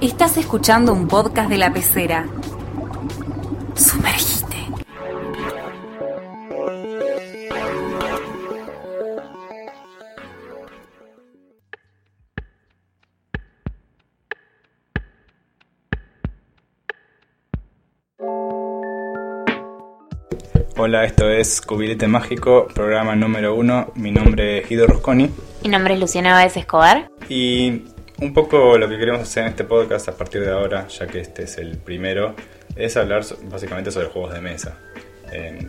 Estás escuchando un podcast de la pecera. Sumergite. Hola, esto es Cubilete Mágico, programa número uno. Mi nombre es Guido Rosconi. Mi nombre es Luciana Báez Escobar. Y un poco lo que queremos hacer en este podcast a partir de ahora, ya que este es el primero, es hablar básicamente sobre juegos de mesa.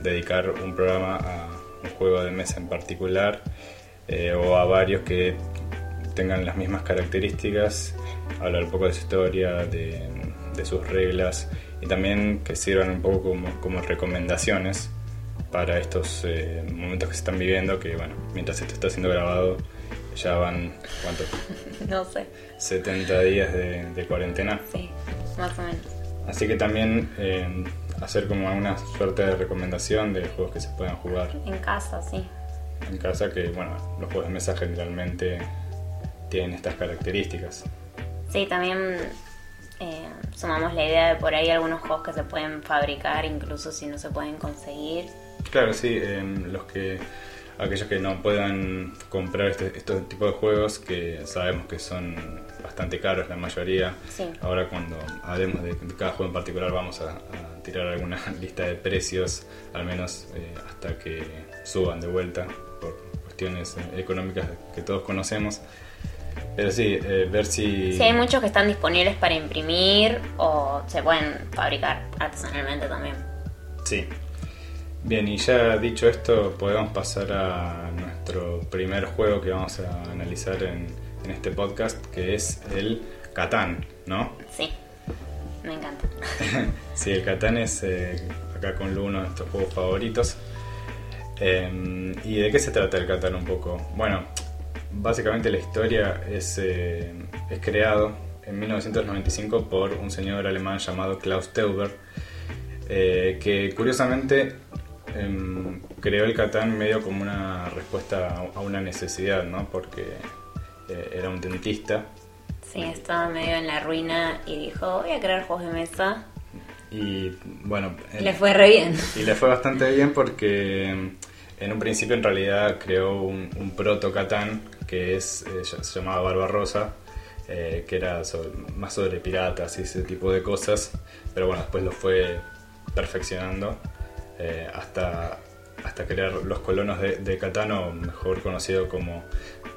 Dedicar un programa a un juego de mesa en particular eh, o a varios que tengan las mismas características, hablar un poco de su historia, de, sus reglas y también que sirvan un poco como, como recomendaciones para estos eh, momentos que se están viviendo, que bueno, mientras esto está siendo grabado ya van, ¿cuánto? No sé. 70 días de, de cuarentena. Sí, más o menos. Así que también eh, hacer como una suerte de recomendación de juegos que se puedan jugar En casa, sí. en casa, que bueno, los juegos de mesa generalmente tienen estas características. Sí, también eh, sumamos la idea de por ahí algunos juegos que se pueden fabricar, incluso si no se pueden conseguir. Claro, sí, eh, los que aquellos que no puedan comprar este, estos tipos de juegos que sabemos que son bastante caros la mayoría. Sí. Ahora cuando hablemos de, de cada juego en particular vamos a, a tirar alguna lista de precios, al menos eh, hasta que suban de vuelta por cuestiones eh, económicas que todos conocemos. Pero sí, eh, ver si... Sí, hay muchos que están disponibles para imprimir o se pueden fabricar artesanalmente también. Sí. Bien, y ya dicho esto, podemos pasar a nuestro primer juego que vamos a analizar en, en este podcast, que es el Catán, ¿no? Sí, me encanta. Sí, el Catán es eh, acá con Lu uno de nuestros juegos favoritos. Eh, ¿Y de qué se trata el Catán un poco? Bueno, básicamente la historia es, eh, es creado en 1995 por un señor alemán llamado Klaus Teuber, eh, que curiosamente em, creó el Catán medio como una respuesta a- una necesidad, ¿no? Porque eh, era un dentista Sí, estaba medio en la ruina y dijo, voy a crear juegos de mesa. y bueno... Le fue re bien. Y le fue bastante bien porque mm, en un principio en realidad creó un, un proto Catán que es, eh, se llamaba Barbarosa, eh, que era sobre- más sobre piratas y ese tipo de cosas, pero bueno, después lo fue perfeccionando eh, hasta, hasta crear los colonos de, de Catán, o mejor conocido como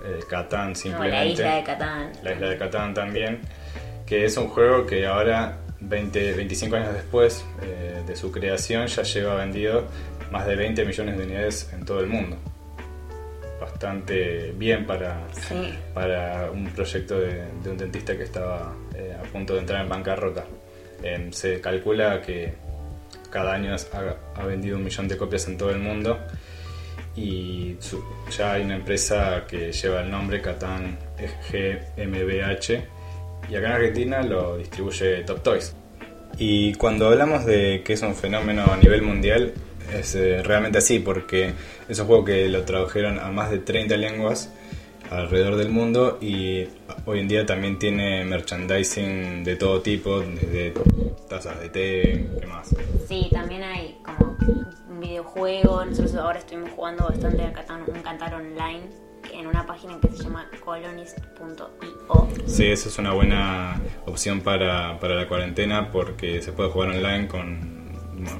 eh, Catán No, simplemente. la isla de Catán. La isla de Catán también, que es un juego que ahora, 20, 25 años después eh, de su creación, ya lleva vendido más de 20 millones de unidades en todo el mundo. Bastante bien para, Sí. para un proyecto de, de un dentista que estaba a punto de entrar en bancarrota. Em, se calcula que cada año ha, vendido un millón de copias en todo el mundo y ya hay una empresa que lleva el nombre Catán GmbH y acá en Argentina lo distribuye Top Toys. Y cuando hablamos de que es un fenómeno a nivel mundial, es eh, realmente así, porque es un juego que lo tradujeron a más de 30 lenguas alrededor del mundo y hoy en día también tiene merchandising de todo tipo, desde tazas de té, ¿qué más? Sí, también hay como un videojuego. Nosotros ahora estuvimos jugando bastante a Catán, un Catán online en una página que se llama colonist.io. Sí, esa es una buena opción para, para la cuarentena porque se puede jugar online con,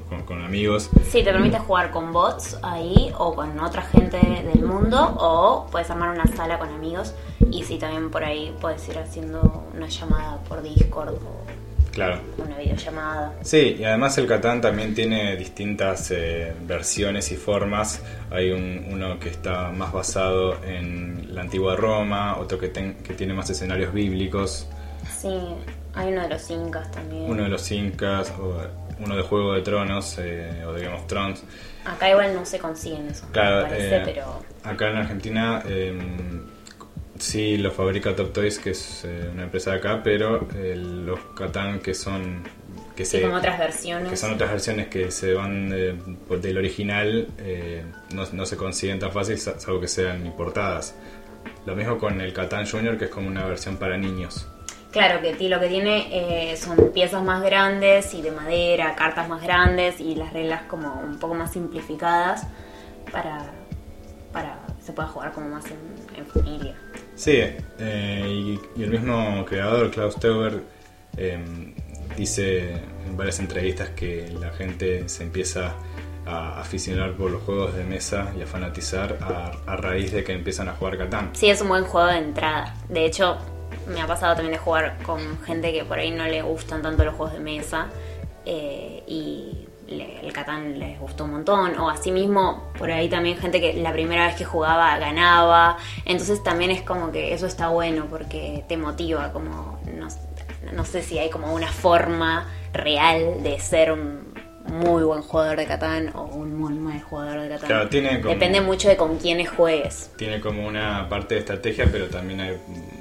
con, con amigos. Sí, te permite jugar con bots ahí o con otra gente del mundo o puedes armar una sala con amigos y sí, también por ahí puedes ir haciendo una llamada por Discord o Claro. una videollamada. Sí, y además el Catán también tiene distintas eh, versiones y formas. Hay un- uno que está más basado en la antigua Roma, otro que, ten- que tiene más escenarios bíblicos, Sí, hay uno de los incas también. uno de los incas, o uno de Juego de Tronos eh, o de Game of Thrones. Acá igual no se consiguen esos, Claro, me parece, eh, pero acá en Argentina eh, sí lo fabrica Top Toys, que es eh, una empresa de acá, pero eh, los Catán que son que sí, se como otras versiones. que son otras versiones que se van por- del original eh, no, no se consiguen tan fácil sa- salvo que sean importadas lo mismo con el Catán Junior que es como una versión para niños Claro, que ti- lo que tiene eh, son piezas más grandes y de madera, cartas más grandes y las reglas como un poco más simplificadas para, para que se pueda jugar como más en, en familia. Sí, eh, y, y el mismo creador, Klaus Teuber, eh, dice en varias entrevistas que la gente se empieza a aficionar por los juegos de mesa y a fanatizar a, a raíz de que empiezan a jugar Catán. Sí, es un buen juego de entrada. De hecho, me ha pasado también de jugar con gente que por ahí no le gustan tanto los juegos de mesa eh, y le- el Catán les gustó un montón. O asimismo, por ahí también gente que la primera vez que jugaba ganaba. Entonces también es como que eso está bueno porque te motiva, como no, no sé si hay como una forma real de ser un muy buen jugador de Catán o un muy mal jugador de Catán. Claro, tiene como- Depende mucho de con quiénes juegues. Tiene como una parte de estrategia, pero también hay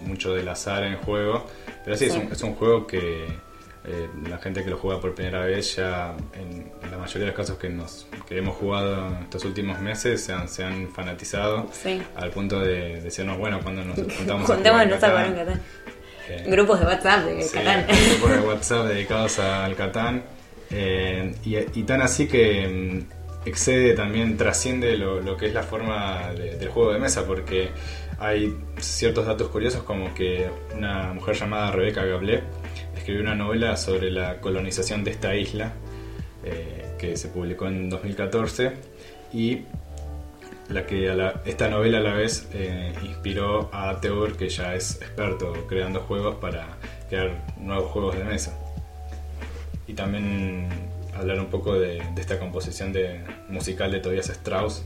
mucho del azar en el juego. Pero sí, Es, Sí. un, es un juego que eh, la gente que lo juega por primera vez ya, en, en la mayoría de los casos que, nos, que hemos jugado estos últimos meses, se han, se han fanatizado Sí. al punto de decirnos, bueno, cuando nos juntamos a Catán, jugar en Catán. eh, Grupos de WhatsApp de Sí, Catán. grupos de WhatsApp dedicados al Catán. eh, y, y tan así que mm, excede también, trasciende lo, que es la forma de- del juego de mesa, porque hay ciertos datos curiosos como que una mujer llamada Rebecca Gablé escribió una novela sobre la colonización de esta isla, eh, que se publicó en 2014, y la que esta novela a la vez eh, inspiró a Teur, que ya es experto creando juegos para crear nuevos juegos de mesa. Y también hablar un poco de, de esta composición de, musical de Tobias Strauss,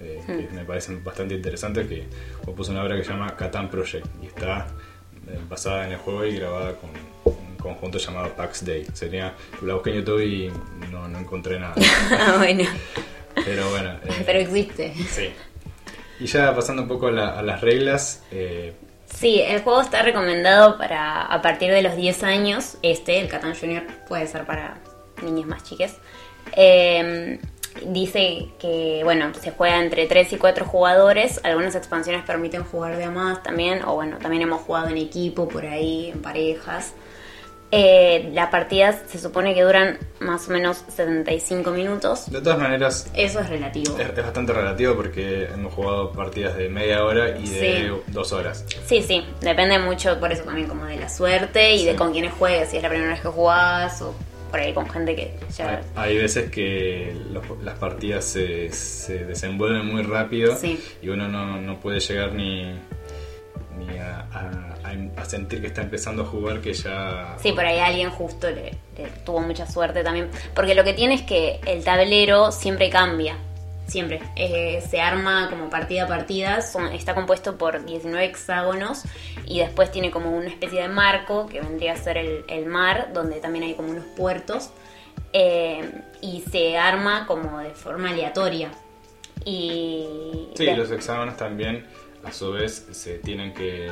eh, que me parece bastante interesante, que compuso una obra que se llama Catan Project y está eh, basada en el juego y grabada con un conjunto llamado Pax Day. Sería, la busqué en YouTube y no, no encontré nada. Ah, bueno. Pero bueno. eh, Pero existe. Sí. Y ya pasando un poco a, la- a las reglas, eh, Sí, el juego está recomendado para a partir de los 10 años. Este, el Catán Junior, puede ser para niñas más chiques. Eh, dice que, bueno, se juega entre 3 y 4 jugadores. Algunas expansiones permiten jugar de a más también. O bueno, también hemos jugado en equipo, por ahí, en parejas. Eh, las partidas se supone que duran más o menos 75 minutos. de todas maneras, Eso es relativo. es, es bastante relativo porque hemos jugado partidas de media hora y de Sí. dos horas. Sí, sí, depende mucho por eso también como de la suerte y de con quiénes juegues, si es la primera vez que jugás o por ahí con gente que ya... Hay, hay veces que los- las partidas se, se desenvuelven muy rápido Sí. y uno no, no puede llegar ni, ni a, a- a- a sentir que está empezando a jugar que ya... Sí, por ahí alguien justo le, le tuvo mucha suerte también. Porque lo que tiene es que el tablero siempre cambia. Siempre. Eh, se arma como partida a partida. está compuesto por 19 hexágonos. Y después tiene como una especie de marco que vendría a ser el, el mar, donde también hay como unos puertos. Eh, y se arma como de forma aleatoria. Y. Sí, de- los hexágonos también a su vez se tienen que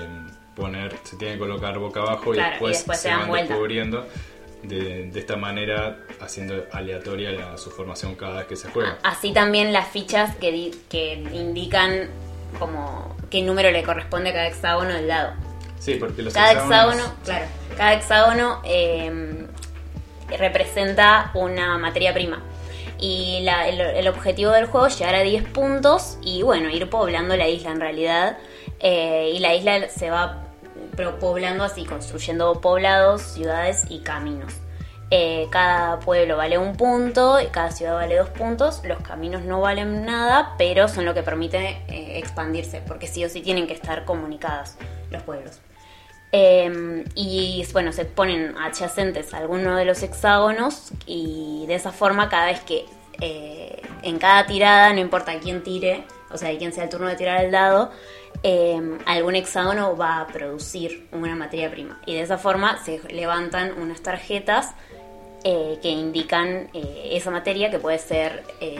poner, se tienen que colocar boca abajo Claro, y después, y después se se van vuelta. descubriendo de, de esta manera haciendo aleatoria la- su formación cada vez que se juega. Así también las fichas que, di- que indican como qué número le corresponde a cada hexágono del lado. Sí, porque los Cada hexágonos- hexágono, claro, cada hexágono eh, representa una materia prima. Y la- el, el objetivo del juego es llegar a 10 puntos y bueno, ir poblando la isla en realidad. Eh, y la isla se va pro- poblando así, construyendo poblados, ciudades y caminos. Eh, cada pueblo vale un punto y cada ciudad vale dos puntos. Los caminos no valen nada, pero son lo que permite eh, expandirse, porque sí o sí tienen que estar comunicados los pueblos. Eh, y bueno, se ponen adyacentes a alguno de los hexágonos y de esa forma cada vez que eh, en cada tirada, no importa quién tire, o sea, quién sea el turno de tirar el dado, eh, algún hexágono va a producir una materia prima. Y de esa forma se levantan unas tarjetas eh, que indican eh, esa materia que puede ser eh,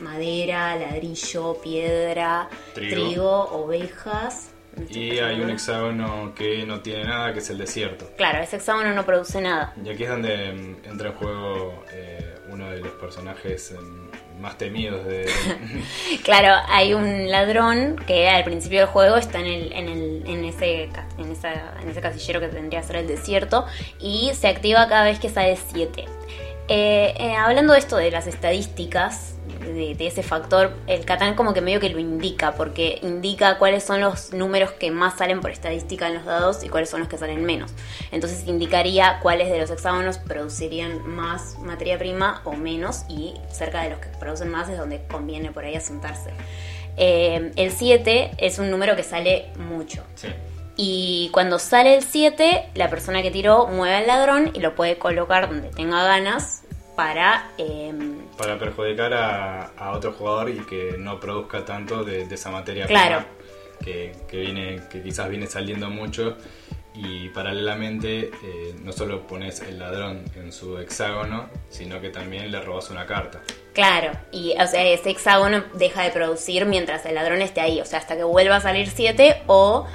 madera, ladrillo, piedra, Trigo. trigo, ovejas. Y hay un hexágono que no tiene nada, que es el desierto. Claro, ese hexágono no produce nada. Y aquí es donde mm, entra en juego eh, uno de los personajes mm, más temidos de... Claro, hay un ladrón que al principio del juego está en, el, en, el, en, ese, en, esa- en ese casillero que tendría que ser el desierto y se activa cada vez que sale 7. hablando de esto de las estadísticas, de, de ese factor, el Catán como que medio que lo indica, porque indica cuáles son los números que más salen por estadística en los dados y cuáles son los que salen menos. Entonces indicaría cuáles de los hexágonos producirían más materia prima o menos y cerca de los que producen más es donde conviene por ahí asentarse. Eh, el 7 es un número que sale mucho. Sí. Y cuando sale el 7, la persona que tiró mueve al ladrón y lo puede colocar donde tenga ganas para... em, Para perjudicar a, a otro jugador y que no produzca tanto de, de esa materia Claro. prima que, que viene, que quizás viene saliendo mucho y paralelamente eh, no solo pones el ladrón en su hexágono, sino que también le robas una carta. Claro, y o sea, ese hexágono deja de producir mientras el ladrón esté ahí, o sea, hasta que vuelva a salir 7 o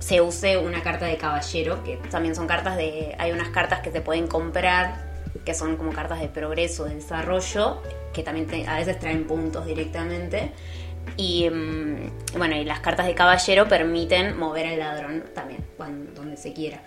se use una carta de caballero, que también son cartas de... Hay unas cartas que se pueden comprar, que son como cartas de progreso, de desarrollo, que también a veces traen puntos directamente. Y mm, bueno, y las cartas de caballero permiten mover al ladrón también, cuando, donde se quiera.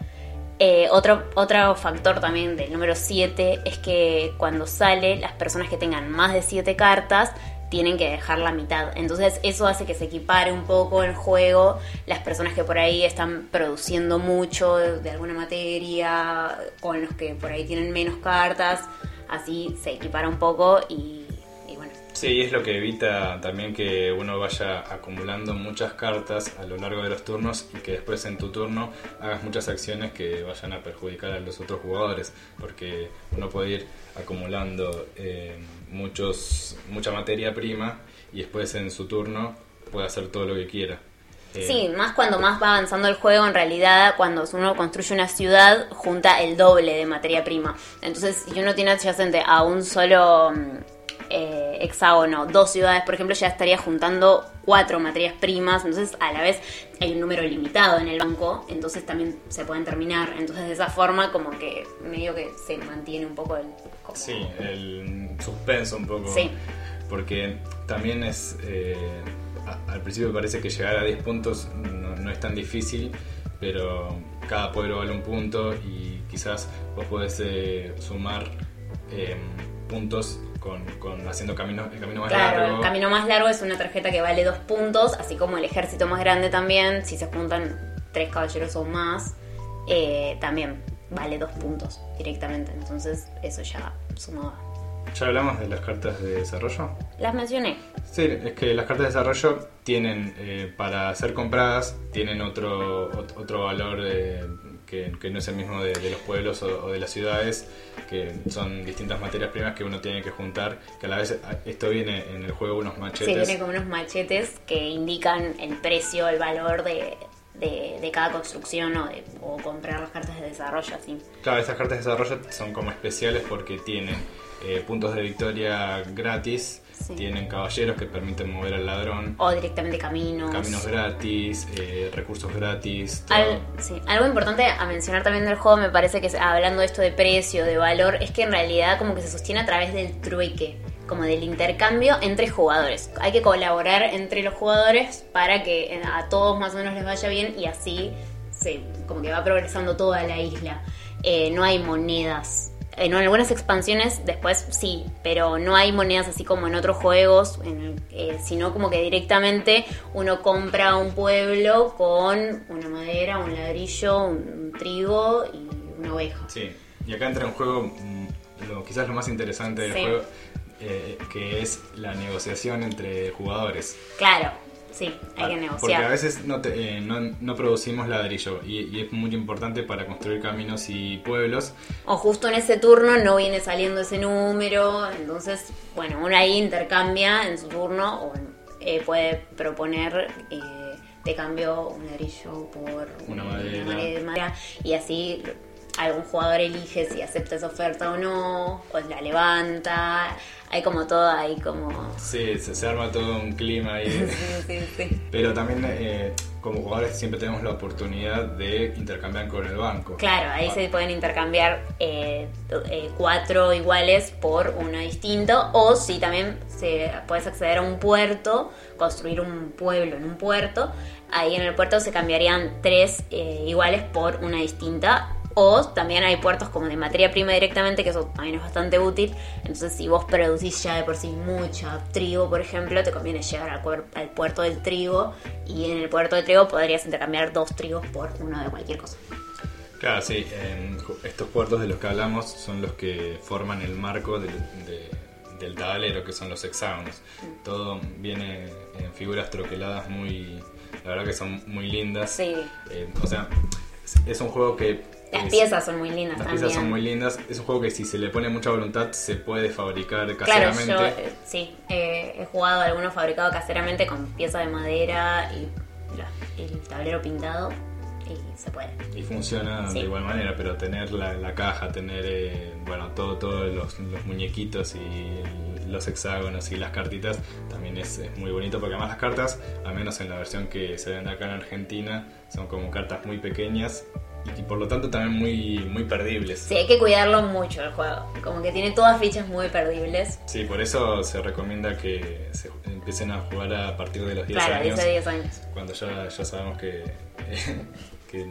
Eh, otro, otro factor también del número 7 es que cuando sale, las personas que tengan más de 7 cartas tienen que dejar la mitad. Entonces eso hace que se equipare un poco el juego. Las personas que por ahí están produciendo mucho de alguna materia, con los que por ahí tienen menos cartas, así se equipara un poco y. Sí, es lo que evita también que uno vaya acumulando muchas cartas a lo largo de los turnos y que después en tu turno hagas muchas acciones que vayan a perjudicar a los otros jugadores, porque uno puede ir acumulando eh, muchos mucha materia prima y después en su turno puede hacer todo lo que quiera. Eh, Sí, más cuando más va avanzando el juego, en realidad cuando uno construye una ciudad, junta el doble de materia prima. Entonces, si uno tiene adyacente a un solo mm, eh, hexágono, dos ciudades, por ejemplo, ya estaría juntando cuatro materias primas. Entonces, a la vez hay un número limitado en el banco, entonces también se pueden terminar. Entonces, de esa forma, como que medio que se mantiene un poco el... como- Sí, el suspenso un poco. Sí. Porque también es. eh, a- al principio parece que llegar a 10 puntos no, no es tan difícil, pero cada pueblo vale un punto y quizás vos podés eh, sumar eh, puntos con, con haciendo camino, el camino más Claro, largo. el camino más largo es una tarjeta que vale dos puntos, así como el ejército más grande también, si se juntan tres caballeros o más, eh, también vale dos puntos directamente. Entonces eso ya sumaba. Ya hablamos de las cartas de desarrollo. Las mencioné. Sí, es que las cartas de desarrollo tienen, eh, para ser compradas, tienen otro, ot- otro valor eh, que, que no es el mismo de, de los pueblos o, o de las ciudades, que son distintas materias primas que uno tiene que juntar, que a la vez esto viene en el juego unos Sí, machetes. tiene como unos machetes que indican el precio, el valor de, de, de cada construcción o, de, o comprar las cartas de desarrollo así. Claro, estas cartas de desarrollo son como especiales porque tienen eh, puntos de victoria gratis, Sí. tienen caballeros que permiten mover al ladrón, O directamente caminos. caminos gratis, eh, recursos gratis. Al- sí, algo importante a mencionar también del juego me parece que hablando de esto de precio, de valor, es que en realidad como que se sostiene a través del trueque, como del intercambio entre jugadores. Hay que colaborar entre los jugadores para que eh, a todos más o menos les vaya bien y así se, como que va progresando toda la isla. Eh, no hay monedas. En algunas expansiones después sí, pero no hay monedas así como en otros juegos, en eh, sino como que directamente uno compra un pueblo con una madera, un ladrillo, un, un trigo y una oveja. Sí, y acá entra en juego mm, lo, quizás lo más interesante del Sí. juego, eh, que es la negociación entre jugadores. Claro, sí, hay que Ah, Porque a negociar. veces no, te- eh, no, no producimos ladrillo y, y es muy importante para construir caminos y pueblos. O justo en ese turno no viene saliendo ese número, entonces, bueno, uno ahí intercambia en su turno o eh, puede proponer eh, de cambio un ladrillo por Una madera. mare- madera y así algún jugador elige si acepta esa oferta o no, o la levanta. Hay como todo ahí como... Sí, se, se arma todo un clima ahí. Sí, sí, sí. Pero también eh, como jugadores siempre tenemos la oportunidad de intercambiar con el banco. Claro, ahí se pueden intercambiar eh, eh, cuatro iguales por uno distinto. O si también se, puedes acceder a un puerto, construir un pueblo en un puerto. Ahí en el puerto se cambiarían tres eh, iguales por una distinta. O también hay puertos como de materia prima directamente, que eso también es bastante útil. Entonces, si vos producís ya de por sí mucha trigo, por ejemplo, te conviene llegar al, puerto del trigo. Y en el puerto de trigo podrías intercambiar dos trigos por uno de cualquier cosa. Claro, sí. estos puertos de los que hablamos son los que forman el marco del, de- del tablero, que son los hexágonos. Todo viene en figuras troqueladas muy... La verdad que son muy lindas. Sí. Eh, o sea, es un juego que... Las es- piezas son muy lindas Las también. piezas son muy lindas. Es un juego que si se le pone mucha voluntad se puede fabricar Claro, caseramente. yo eh, sí, eh, he jugado algunos fabricados caseramente con piezas de madera y la- el tablero pintado y se puede. Y funciona Sí. de igual manera, pero tener la, la caja, tener eh, bueno todo todos los, los muñequitos y los hexágonos y las cartitas también es, es muy bonito porque además las cartas, al menos en la versión que se vende acá en Argentina, son como cartas muy pequeñas y, por lo tanto también muy, muy perdibles. Sí, hay que cuidarlo mucho el juego. Como que tiene todas fichas muy perdibles. Sí, por eso se recomienda que se empiecen a jugar a partir de los 10 Claro, años. dice 10 años. cuando ya, ya sabemos que, que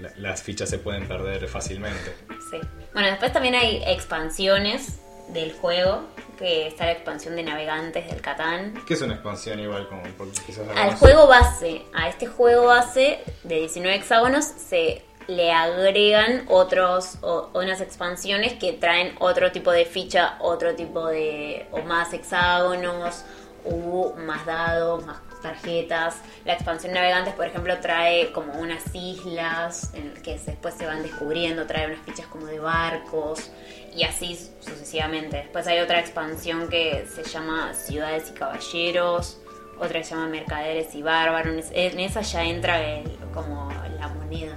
la- las fichas se pueden perder fácilmente. Sí. Bueno, después también hay expansiones del juego, que está la expansión de navegantes del Catán. Que es una expansión igual como porque quizás Al juego base, a este juego base de 19 hexágonos se le agregan otros o, unas expansiones que traen otro tipo de ficha, otro tipo de o más hexágonos, u más dados, más tarjetas. La expansión navegantes, por ejemplo, trae como unas islas en que después se van descubriendo, trae unas fichas como de barcos y así sucesivamente. Después hay otra expansión que se llama Ciudades y Caballeros, otra que se llama Mercaderes y Bárbaros. En esa ya entra el- como la moneda.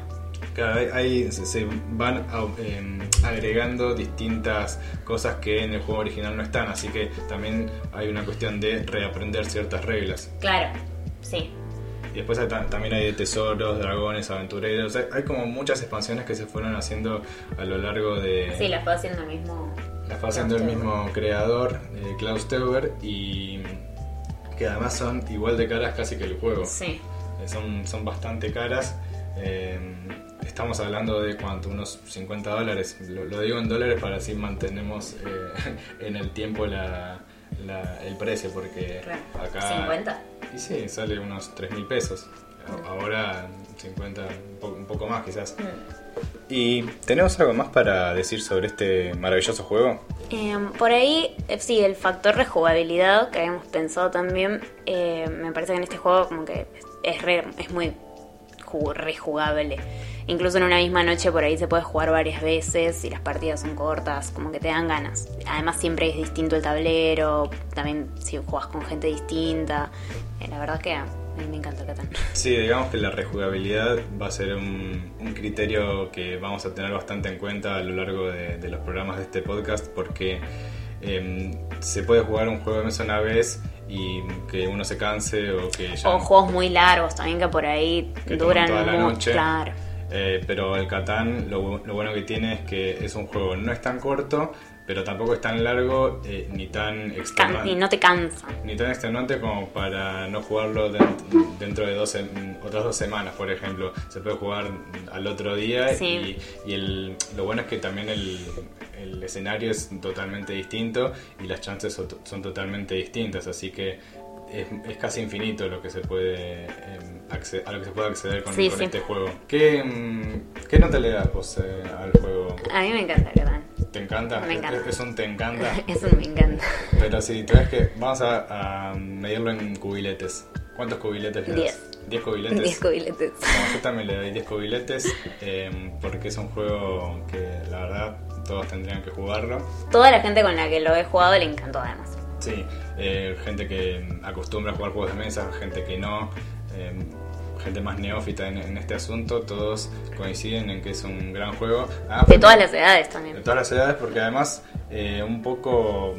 Claro, ahí- se, se van a- em, agregando distintas cosas que en el juego original no están, así que también hay una cuestión de reaprender ciertas reglas. Claro, sí. Y después hay también hay de tesoros, dragones, aventureros, hay, hay como muchas expansiones que se fueron haciendo a lo largo de... Sí, la fue haciendo el mismo. Las fue haciendo el mismo creador, eh, Klaus Teuber, y que además son igual de caras casi que el juego. Sí. Eh, son, son bastante caras. Eh, estamos hablando de cuánto, unos 50 dólares. Lo, lo digo en dólares para así mantenemos eh, en el tiempo la, la- el precio, porque Claro. acá... 50. Y sí, sale unos 3 mil pesos. A- Ahora 50, un poco, un poco más quizás. ¿Y tenemos algo más para decir sobre este maravilloso juego? Eh, por ahí, eh, sí, el factor rejugabilidad que habíamos pensado también, eh, me parece que en este juego como que es, re- es muy ju- rejugable. Incluso en una misma noche por ahí se puede jugar varias veces y las partidas son cortas, como que te dan ganas. Además siempre es distinto el tablero, también si juegas con gente distinta. Eh, la verdad que a mí me encanta el Catán. Sí, digamos que la rejugabilidad va a ser un, un criterio que vamos a tener bastante en cuenta a lo largo de, de los programas de este podcast porque em, se puede jugar un juego de mesa una vez y que uno se canse o que ya... O juegos muy largos también que por ahí Que duran toda la mucho. noche. Claro. Eh, pero el Catán lo, lo bueno que tiene es que es un juego no es tan corto, pero tampoco es tan largo eh, ni tan extenuante. y no te cansa. Ni tan extenuante como para no jugarlo den- dentro de dos, otras dos semanas, por ejemplo. Se puede jugar al otro día Sí. y, y el, lo bueno es que también el, el escenario es totalmente distinto y las chances son totalmente distintas, así que es, es casi infinito lo que se puede em, a lo que se puede acceder con, Sí, con sí. este juego. ¿Qué, mm, ¿Qué nota le das vos eh, al juego? A mí me encanta Catán. ¿Te encanta? Me encanta. Es, es un te encanta. Eso me encanta. Pero si tú ves que vamos a, a medirlo en cubiletes. ¿Cuántos cubiletes le das? Diez. ¿10 cubiletes? 10 cubiletes. No, yo también le doy 10 cubiletes eh, porque es un juego que la verdad todos tendrían que jugarlo. Toda la gente con la que lo he jugado le encantó además. Sí, eh, gente que acostumbra a jugar juegos de mesa, gente que no, eh, gente más neófita en, en este asunto, todos coinciden en que es un gran juego. Ah, De porque- todas las edades de también. todas las edades, porque además eh, un poco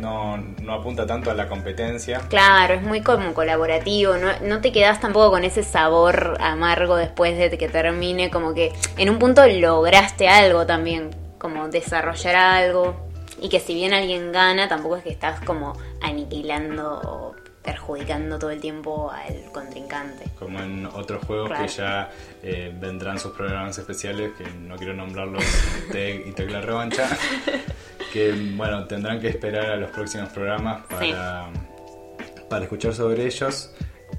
no, no apunta tanto a la competencia. Claro, es muy como colaborativo, no, no te quedas tampoco con ese sabor amargo después de que termine, como que en un punto lograste algo también, como desarrollar algo, y que si bien alguien gana, tampoco es que estás como aniquilando o perjudicando todo el tiempo al contrincante. Como en otros juegos Claro. que ya eh, vendrán sus programas especiales, que no quiero nombrarlos, Tech y Tecla Revancha, que bueno, tendrán que esperar a los próximos programas para, para escuchar sobre ellos.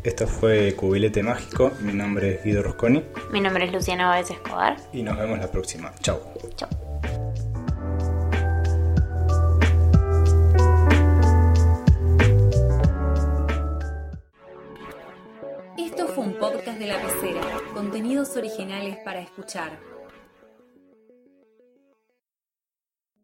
Esto fue Cubilete Mágico, mi nombre es Guido Rosconi Mi nombre es Luciana Báez Escobar. y nos vemos la próxima. Chao. Chao. De la pecera. Contenidos originales para escuchar.